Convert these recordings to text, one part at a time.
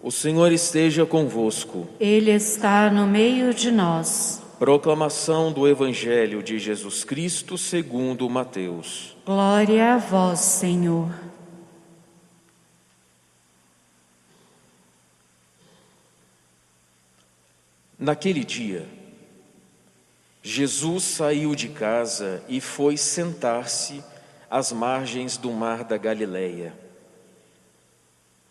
O Senhor esteja convosco. Ele está no meio de nós. Proclamação do Evangelho de Jesus Cristo segundo Mateus. Glória a vós, Senhor. Naquele dia, Jesus saiu de casa e foi sentar-se às margens do mar da Galileia.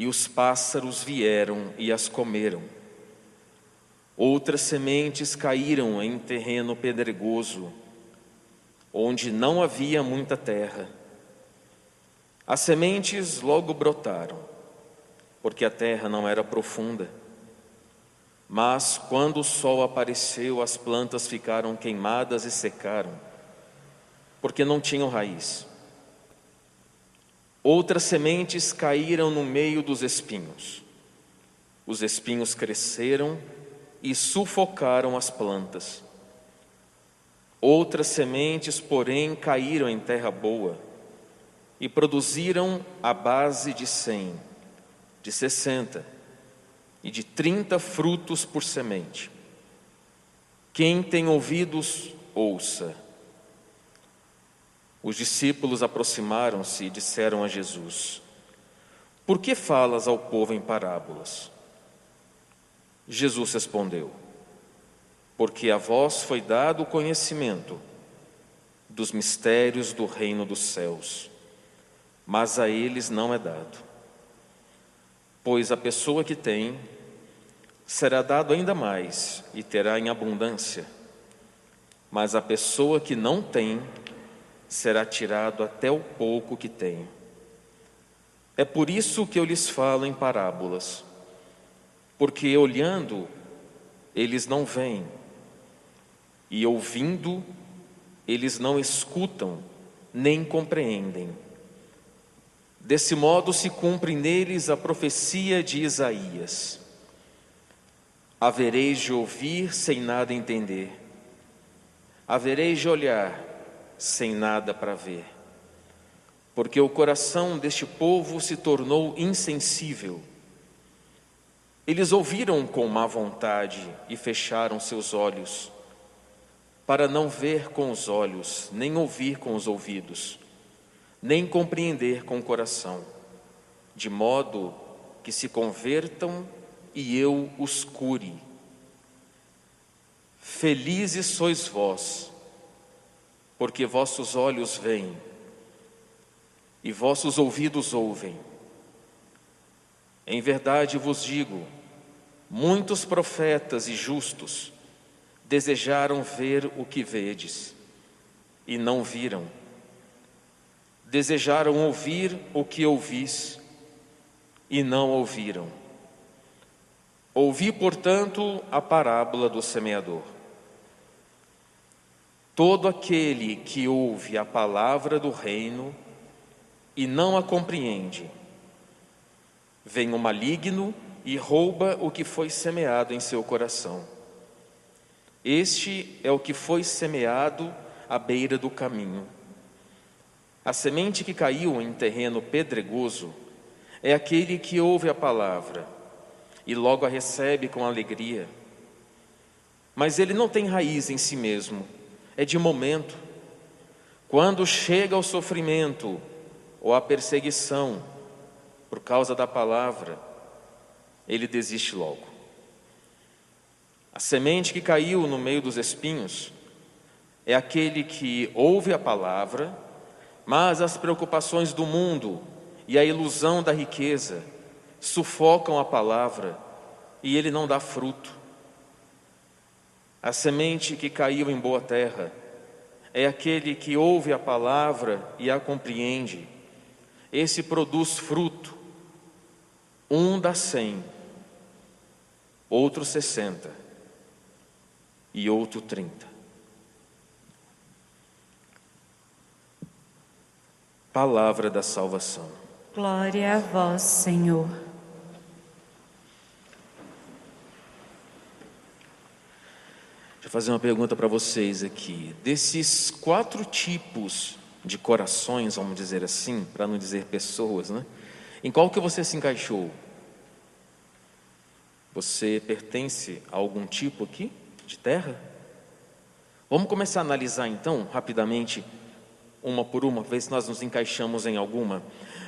e os pássaros vieram e as comeram. Outras sementes caíram em terreno pedregoso, onde não havia muita terra. As sementes logo brotaram, porque a terra não era profunda. Mas quando o sol apareceu, as plantas ficaram queimadas e secaram, porque não tinham raiz. Outras sementes caíram no meio dos espinhos. Os espinhos cresceram e sufocaram as plantas. Outras sementes, porém, caíram em terra boa e produziram a base de cem, de sessenta e de trinta frutos por semente. Quem tem ouvidos, ouça. Os discípulos aproximaram-se e disseram a Jesus: Por que falas ao povo em parábolas? Jesus respondeu: Porque a vós foi dado o conhecimento dos mistérios do reino dos céus, mas a eles não é dado. Pois a pessoa que tem, será dado ainda mais e terá em abundância, mas a pessoa que não tem, será tirado até o pouco que tem. É por isso que eu lhes falo em parábolas, porque olhando, eles não veem, e ouvindo, eles não escutam, nem compreendem. Desse modo se cumpre neles a profecia de Isaías. Havereis de ouvir sem nada entender, havereis de olhar sem nada para ver, porque o coração deste povo se tornou insensível. Eles ouviram com má vontade e fecharam seus olhos, para não ver com os olhos, nem ouvir com os ouvidos, nem compreender com o coração, de modo que se convertam e eu os cure. Felizes sois vós, porque vossos olhos veem e vossos ouvidos ouvem. Em verdade vos digo, muitos profetas e justos desejaram ver o que vedes e não viram, desejaram ouvir o que ouvis e não ouviram. Ouvi, portanto, a parábola do semeador. Todo aquele que ouve a palavra do reino e não a compreende, vem o maligno e rouba o que foi semeado em seu coração. Este é o que foi semeado à beira do caminho. A semente que caiu em terreno pedregoso é aquele que ouve a palavra e logo a recebe com alegria. Mas ele não tem raiz em si mesmo, é de momento. Quando chega o sofrimento ou a perseguição por causa da palavra, ele desiste logo. A semente que caiu no meio dos espinhos é aquele que ouve a palavra, mas as preocupações do mundo e a ilusão da riqueza sufocam a palavra e ele não dá fruto. A semente que caiu em boa terra é aquele que ouve a palavra e a compreende. Esse produz fruto. Um dá cem, outro sessenta e outro trinta. Palavra da salvação. Glória a vós, Senhor. Deixa eu fazer uma pergunta para vocês aqui. Desses quatro tipos de corações, vamos dizer assim, para não dizer pessoas, né? Em qual que você se encaixou? Você pertence a algum tipo aqui de terra? Vamos começar a analisar então, rapidamente, uma por uma, ver se nós nos encaixamos em alguma.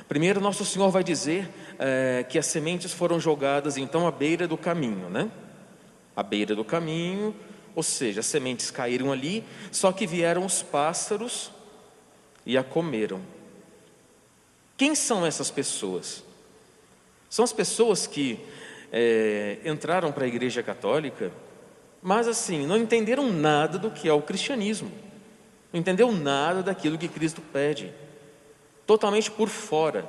Primeiro, nosso Senhor vai dizer é, que as sementes foram jogadas então à beira do caminho, né? À beira do caminho, ou seja, as sementes caíram ali, só que vieram os pássaros e a comeram. Quem são essas pessoas? São as pessoas que é, entraram para a Igreja Católica, mas assim, não entenderam nada do que é o cristianismo, não entendeu nada daquilo que Cristo pede, totalmente por fora,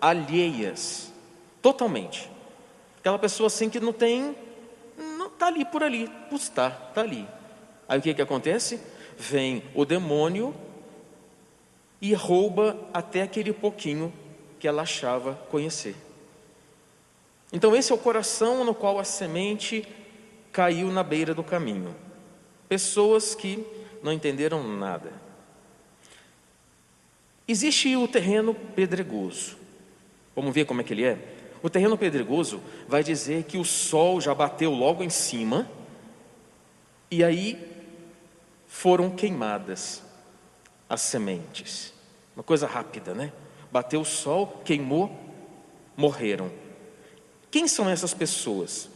alheias, totalmente. Aquela pessoa assim que não tem, está ali por ali, está, está ali. Aí o que, que acontece? Vem o demônio e rouba até aquele pouquinho que ela achava conhecer. Então, esse é o coração no qual a semente caiu na beira do caminho. Pessoas que não entenderam nada. Existe o terreno pedregoso. Vamos ver como é que ele é? O terreno pedregoso vai dizer que o sol já bateu logo em cima e aí foram queimadas as sementes. Uma coisa rápida, né? Bateu o sol, queimou, morreram. Quem são essas pessoas?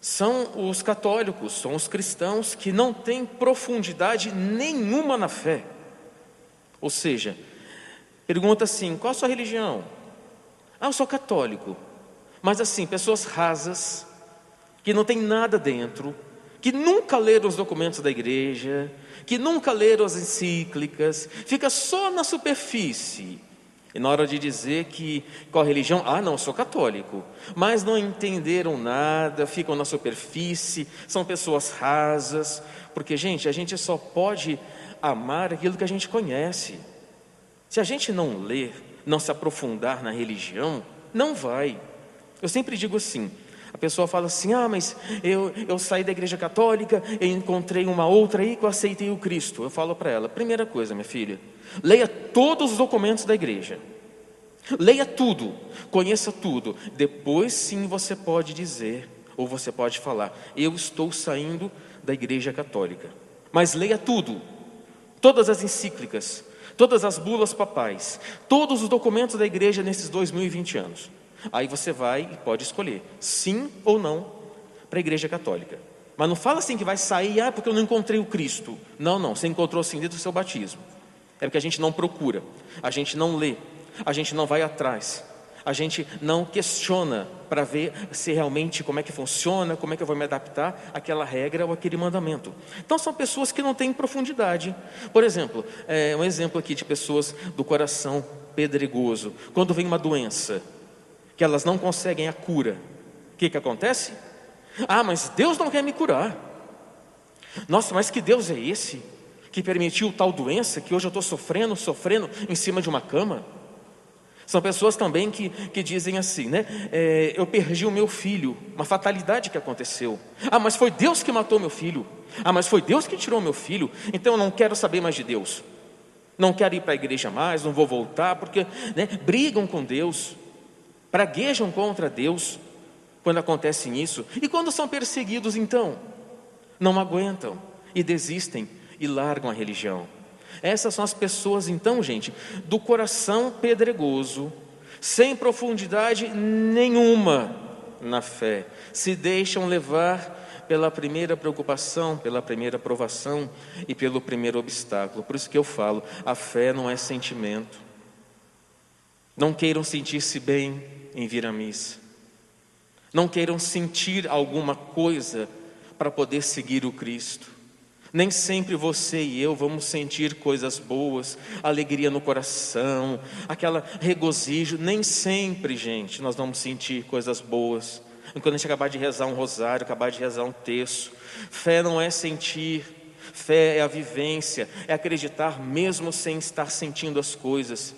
São os católicos, são os cristãos que não têm profundidade nenhuma na fé. Ou seja, pergunta assim: qual a sua religião? Ah, eu sou católico. Mas assim, pessoas rasas, que não tem nada dentro, que nunca leram os documentos da igreja, que nunca leram as encíclicas, fica só na superfície e na hora de dizer que qual religião, ah, não, sou católico, mas não entenderam nada, ficam na superfície, são pessoas rasas, porque, gente, a gente só pode amar aquilo que a gente conhece. Se a gente não ler, não se aprofundar na religião, não vai. Eu sempre digo assim: a pessoa fala assim: ah, mas eu, eu saí da igreja católica, e encontrei uma outra aí que eu aceitei o Cristo. Eu falo para ela: primeira coisa, minha filha, leia todos os documentos da igreja. Leia tudo, conheça tudo. Depois sim você pode dizer, ou você pode falar: eu estou saindo da igreja católica. Mas leia tudo, todas as encíclicas, todas as bulas papais, todos os documentos da igreja nesses 2020 anos. Aí você vai e pode escolher sim ou não para a igreja católica. Mas não fala assim que vai sair, ah, porque eu não encontrei o Cristo. Não, não, você encontrou sim dentro do seu batismo. É porque a gente não procura, a gente não lê, a gente não vai atrás, a gente não questiona para ver se realmente como é que funciona, como é que eu vou me adaptar àquela regra ou aquele mandamento. Então são pessoas que não têm profundidade. Por exemplo, é, um exemplo aqui de pessoas do coração pedregoso. Quando vem uma doença, que elas não conseguem a cura, o que, que acontece? Ah, mas Deus não quer me curar. Nossa, mas que Deus é esse que permitiu tal doença que hoje eu estou sofrendo, sofrendo em cima de uma cama? São pessoas também que, que dizem assim, né? É, eu perdi o meu filho, uma fatalidade que aconteceu. Ah, mas foi Deus que matou meu filho. Ah, mas foi Deus que tirou meu filho. Então eu não quero saber mais de Deus. Não quero ir para a igreja mais, não vou voltar, porque né, brigam com Deus praguejam contra Deus quando acontece isso. E quando são perseguidos, então, não aguentam e desistem e largam a religião. Essas são as pessoas, então, gente, do coração pedregoso, sem profundidade nenhuma na fé, se deixam levar pela primeira preocupação, pela primeira provação e pelo primeiro obstáculo. Por isso que eu falo, a fé não é sentimento. Não queiram sentir-se bem, em vir à missa. Não queiram sentir alguma coisa para poder seguir o Cristo. Nem sempre você e eu vamos sentir coisas boas, alegria no coração, aquela regozijo. Nem sempre, gente, nós vamos sentir coisas boas. quando a gente acabar de rezar um rosário, acabar de rezar um texto. Fé não é sentir, fé é a vivência, é acreditar mesmo sem estar sentindo as coisas.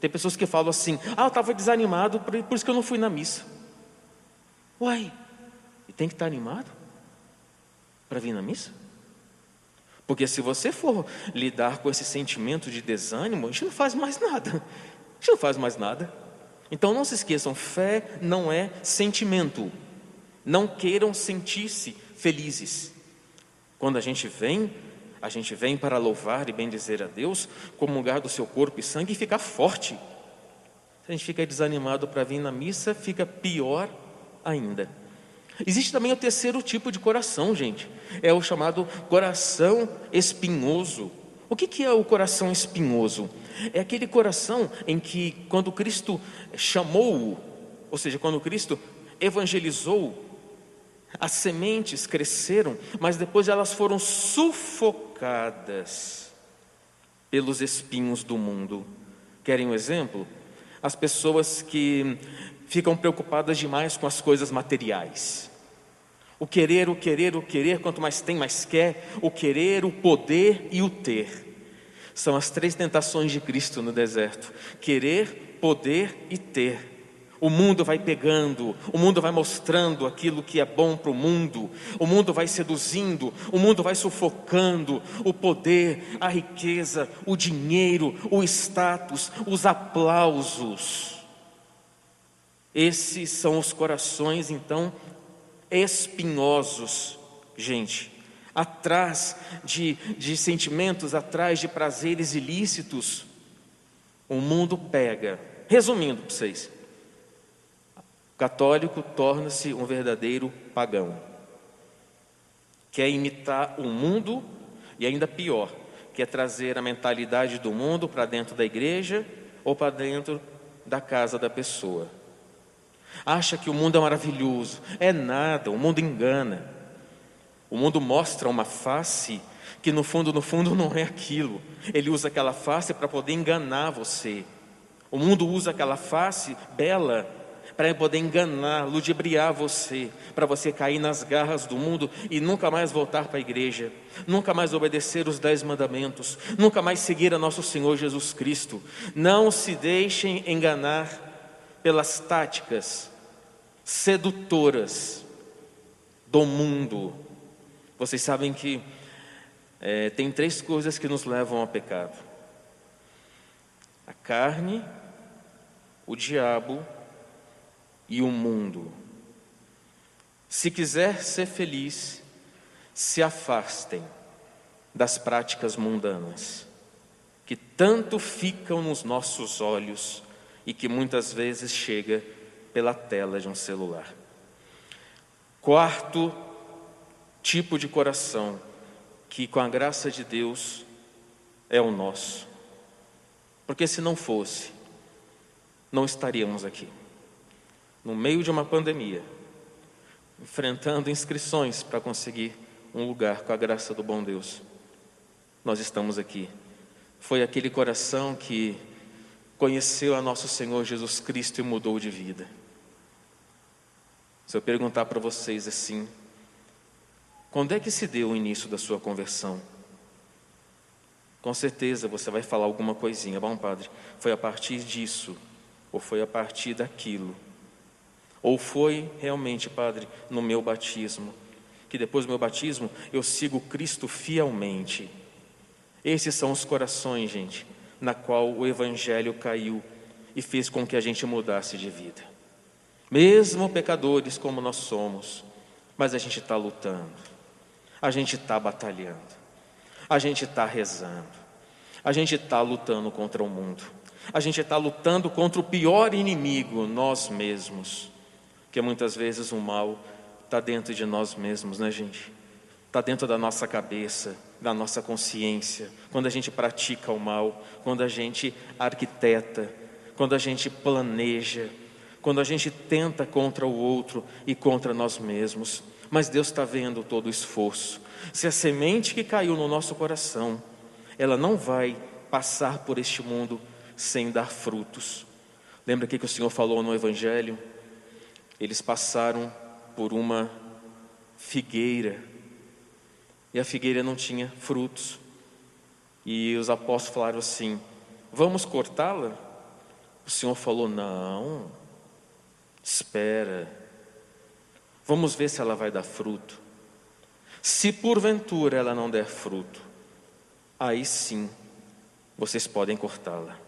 Tem pessoas que falam assim: ah, eu estava desanimado, por isso que eu não fui na missa. Uai, e tem que estar animado para vir na missa? Porque se você for lidar com esse sentimento de desânimo, a gente não faz mais nada. A gente não faz mais nada. Então não se esqueçam, fé não é sentimento. Não queiram sentir-se felizes. Quando a gente vem, a gente vem para louvar e bendizer a Deus, comungar do seu corpo e sangue e ficar forte. Se a gente fica desanimado para vir na missa, fica pior ainda. Existe também o terceiro tipo de coração, gente. É o chamado coração espinhoso. O que é o coração espinhoso? É aquele coração em que, quando Cristo chamou, ou seja, quando Cristo evangelizou, as sementes cresceram, mas depois elas foram sufocadas pelos espinhos do mundo. Querem um exemplo? As pessoas que ficam preocupadas demais com as coisas materiais. O querer, o querer, o querer, quanto mais tem, mais quer. O querer, o poder e o ter. São as três tentações de Cristo no deserto: querer, poder e ter. O mundo vai pegando, o mundo vai mostrando aquilo que é bom para o mundo, o mundo vai seduzindo, o mundo vai sufocando o poder, a riqueza, o dinheiro, o status, os aplausos. Esses são os corações, então, espinhosos, gente, atrás de, de sentimentos, atrás de prazeres ilícitos. O mundo pega. Resumindo para vocês, católico torna-se um verdadeiro pagão. Quer imitar o mundo e ainda pior, quer trazer a mentalidade do mundo para dentro da igreja ou para dentro da casa da pessoa. Acha que o mundo é maravilhoso. É nada, o mundo engana. O mundo mostra uma face que no fundo, no fundo não é aquilo. Ele usa aquela face para poder enganar você. O mundo usa aquela face bela para poder enganar, ludibriar você, para você cair nas garras do mundo e nunca mais voltar para a igreja, nunca mais obedecer os dez mandamentos, nunca mais seguir a nosso Senhor Jesus Cristo. Não se deixem enganar pelas táticas sedutoras do mundo. Vocês sabem que é, tem três coisas que nos levam ao pecado: a carne, o diabo e o mundo. Se quiser ser feliz, se afastem das práticas mundanas, que tanto ficam nos nossos olhos e que muitas vezes chega pela tela de um celular. Quarto tipo de coração, que com a graça de Deus é o nosso. Porque se não fosse, não estaríamos aqui no meio de uma pandemia, enfrentando inscrições para conseguir um lugar com a graça do bom Deus. Nós estamos aqui. Foi aquele coração que conheceu a nosso Senhor Jesus Cristo e mudou de vida. Se eu perguntar para vocês assim, quando é que se deu o início da sua conversão? Com certeza você vai falar alguma coisinha, bom padre, foi a partir disso, ou foi a partir daquilo. Ou foi realmente, Padre, no meu batismo, que depois do meu batismo eu sigo Cristo fielmente. Esses são os corações, gente, na qual o Evangelho caiu e fez com que a gente mudasse de vida. Mesmo pecadores como nós somos, mas a gente está lutando, a gente está batalhando, a gente está rezando, a gente está lutando contra o mundo, a gente está lutando contra o pior inimigo, nós mesmos. Porque muitas vezes o mal está dentro de nós mesmos, né, gente? Está dentro da nossa cabeça, da nossa consciência. Quando a gente pratica o mal, quando a gente arquiteta, quando a gente planeja, quando a gente tenta contra o outro e contra nós mesmos. Mas Deus está vendo todo o esforço. Se a semente que caiu no nosso coração, ela não vai passar por este mundo sem dar frutos. Lembra que o Senhor falou no Evangelho? Eles passaram por uma figueira e a figueira não tinha frutos. E os apóstolos falaram assim: Vamos cortá-la? O Senhor falou: Não, espera, vamos ver se ela vai dar fruto. Se porventura ela não der fruto, aí sim vocês podem cortá-la.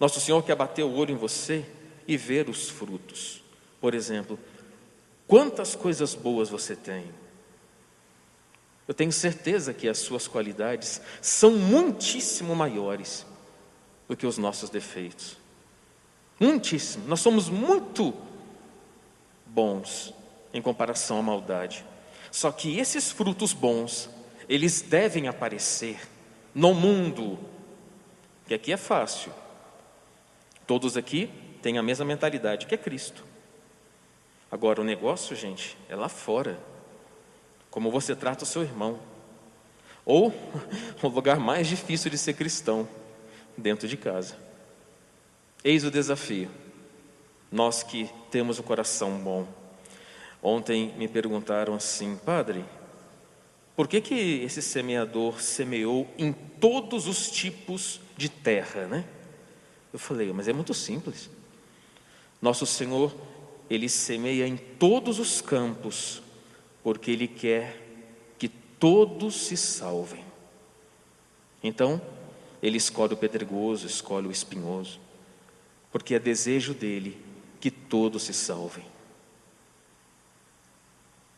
Nosso Senhor quer bater o olho em você e ver os frutos. Por exemplo, quantas coisas boas você tem? Eu tenho certeza que as suas qualidades são muitíssimo maiores do que os nossos defeitos. Muitíssimo. Nós somos muito bons em comparação à maldade. Só que esses frutos bons, eles devem aparecer no mundo, que aqui é fácil. Todos aqui têm a mesma mentalidade, que é Cristo. Agora, o negócio, gente, é lá fora. Como você trata o seu irmão. Ou o lugar mais difícil de ser cristão, dentro de casa. Eis o desafio. Nós que temos o coração bom. Ontem me perguntaram assim, padre, por que, que esse semeador semeou em todos os tipos de terra, né? Eu falei, mas é muito simples. Nosso Senhor ele semeia em todos os campos, porque ele quer que todos se salvem. Então, ele escolhe o pedregoso, escolhe o espinhoso, porque é desejo dele que todos se salvem.